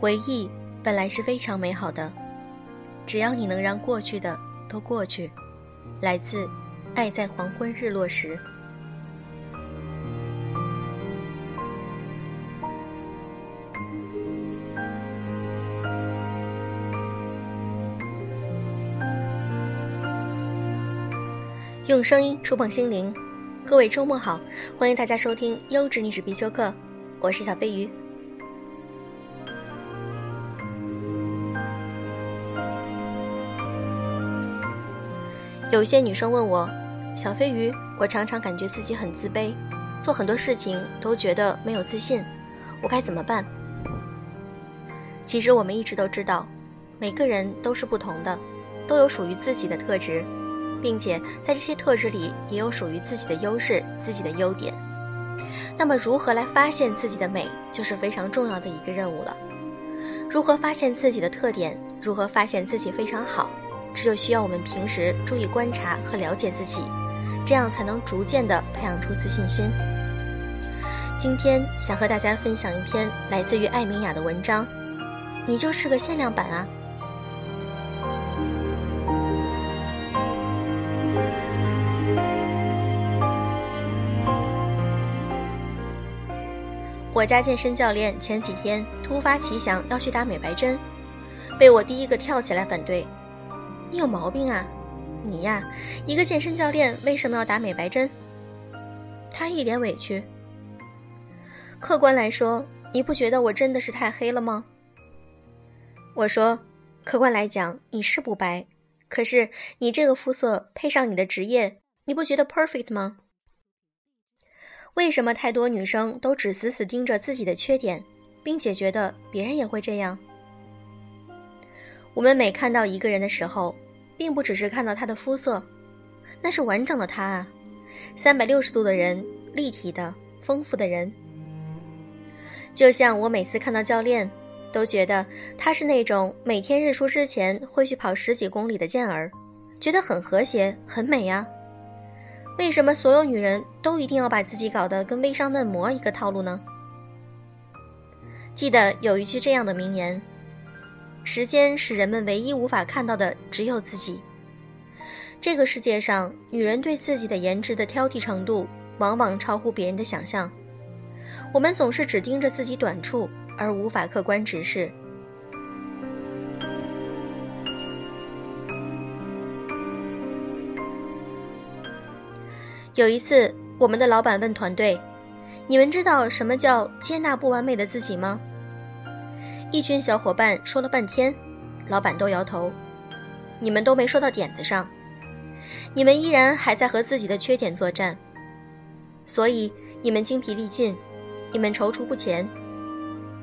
回忆本来是非常美好的，只要你能让过去的都过去。来自《爱在黄昏日落时》。用声音触碰心灵，各位周末好，欢迎大家收听优质女史必修课，我是小飞鱼。有些女生问我，小飞鱼，我常常感觉自己很自卑，做很多事情都觉得没有自信，我该怎么办？其实我们一直都知道，每个人都是不同的，都有属于自己的特质。并且在这些特质里也有属于自己的优势、自己的优点。那么，如何来发现自己的美，就是非常重要的一个任务了。如何发现自己的特点？如何发现自己非常好？这就需要我们平时注意观察和了解自己，这样才能逐渐的培养出自信心。今天想和大家分享一篇来自于艾明雅的文章：你就是个限量版啊！我家健身教练前几天突发奇想要去打美白针，被我第一个跳起来反对。你有毛病啊！你呀，一个健身教练为什么要打美白针？他一脸委屈。客观来说，你不觉得我真的是太黑了吗？我说，客观来讲，你是不白，可是你这个肤色配上你的职业，你不觉得 perfect 吗？为什么太多女生都只死死盯着自己的缺点，并且觉得别人也会这样？我们每看到一个人的时候，并不只是看到他的肤色，那是完整的他啊，三百六十度的人，立体的、丰富的人。就像我每次看到教练，都觉得他是那种每天日出之前会去跑十几公里的健儿，觉得很和谐、很美呀。为什么所有女人都一定要把自己搞得跟微商嫩模一个套路呢？记得有一句这样的名言：“时间使人们唯一无法看到的只有自己。”这个世界上，女人对自己的颜值的挑剔程度往往超乎别人的想象。我们总是只盯着自己短处，而无法客观直视。有一次，我们的老板问团队：“你们知道什么叫接纳不完美的自己吗？”一群小伙伴说了半天，老板都摇头：“你们都没说到点子上，你们依然还在和自己的缺点作战，所以你们精疲力尽，你们踌躇不前，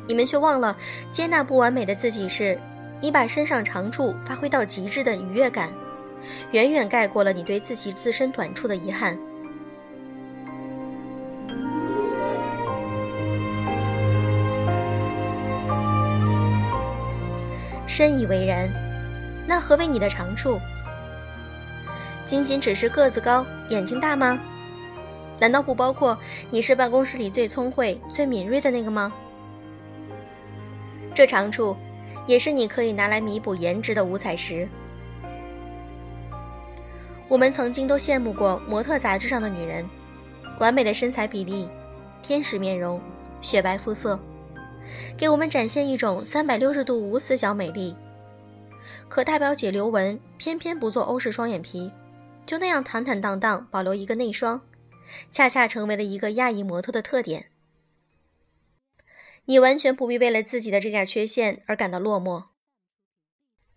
你们却忘了接纳不完美的自己是，你把身上长处发挥到极致的愉悦感，远远盖过了你对自己自身短处的遗憾。”深以为然。那何为你的长处？仅仅只是个子高、眼睛大吗？难道不包括你是办公室里最聪慧、最敏锐的那个吗？这长处，也是你可以拿来弥补颜值的五彩石。我们曾经都羡慕过模特杂志上的女人，完美的身材比例，天使面容，雪白肤色。给我们展现一种三百六十度无死角美丽，可大表姐刘雯偏偏不做欧式双眼皮，就那样坦坦荡荡保留一个内双，恰恰成为了一个亚裔模特的特点。你完全不必为了自己的这点缺陷而感到落寞，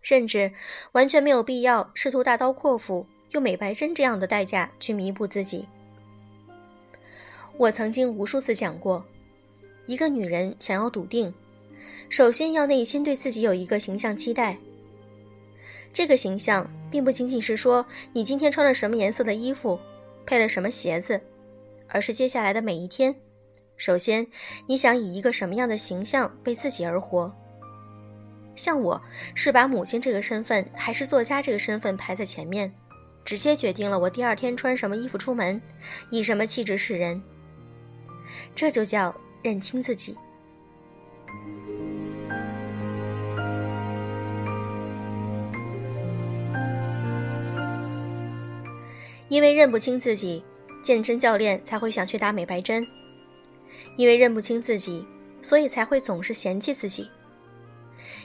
甚至完全没有必要试图大刀阔斧用美白针这样的代价去弥补自己。我曾经无数次讲过。一个女人想要笃定，首先要内心对自己有一个形象期待。这个形象并不仅仅是说你今天穿了什么颜色的衣服，配了什么鞋子，而是接下来的每一天，首先你想以一个什么样的形象为自己而活。像我是把母亲这个身份还是作家这个身份排在前面，直接决定了我第二天穿什么衣服出门，以什么气质示人。这就叫。认清自己。因为认不清自己健身教练才会想去打美白针。因为认不清自己所以才会总是嫌弃自己。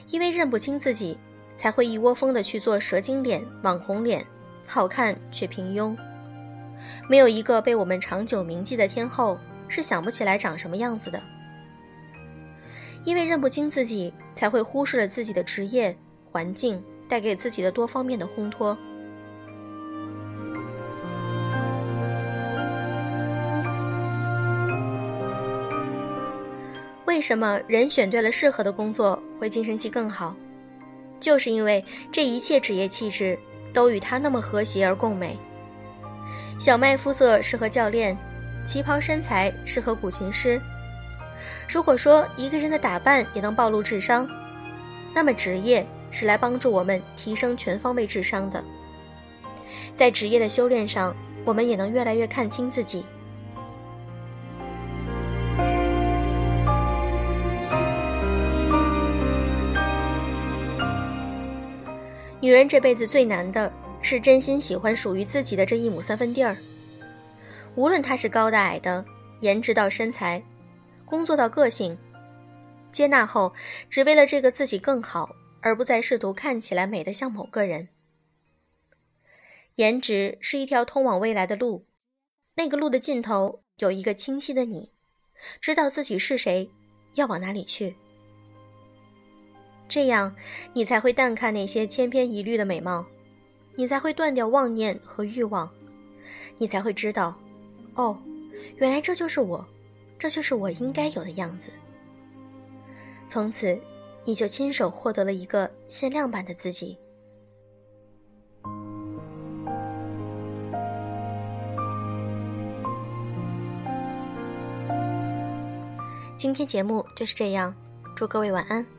因为认不清自己才会一窝蜂的去做蛇精脸网红脸好看却平庸。没有一个被我们长久铭记的天后是想不起来长什么样子的。因为认不清自己，才会忽视了自己的职业环境带给自己的多方面的烘托。为什么人选对了适合的工作会精神气更好？就是因为这一切职业气质都与他那么和谐而共美。小麦肤色适合教练，旗袍身材适合古琴师。如果说一个人的打扮也能暴露智商，那么职业是来帮助我们提升全方位智商的。在职业的修炼上，我们也能越来越看清自己。女人这辈子最难的是真心喜欢属于自己的这一亩三分地儿，无论他是高的矮的，颜值到身材。工作到个性，接纳后，只为了这个自己更好，而不再试图看起来美得像某个人。颜值是一条通往未来的路，那个路的尽头有一个清晰的你，知道自己是谁，要往哪里去。这样，你才会淡看那些千篇一律的美貌，你才会断掉妄念和欲望，你才会知道，哦，原来这就是我。这就是我应该有的样子。从此，你就亲手获得了一个限量版的自己。今天节目就是这样，祝各位晚安。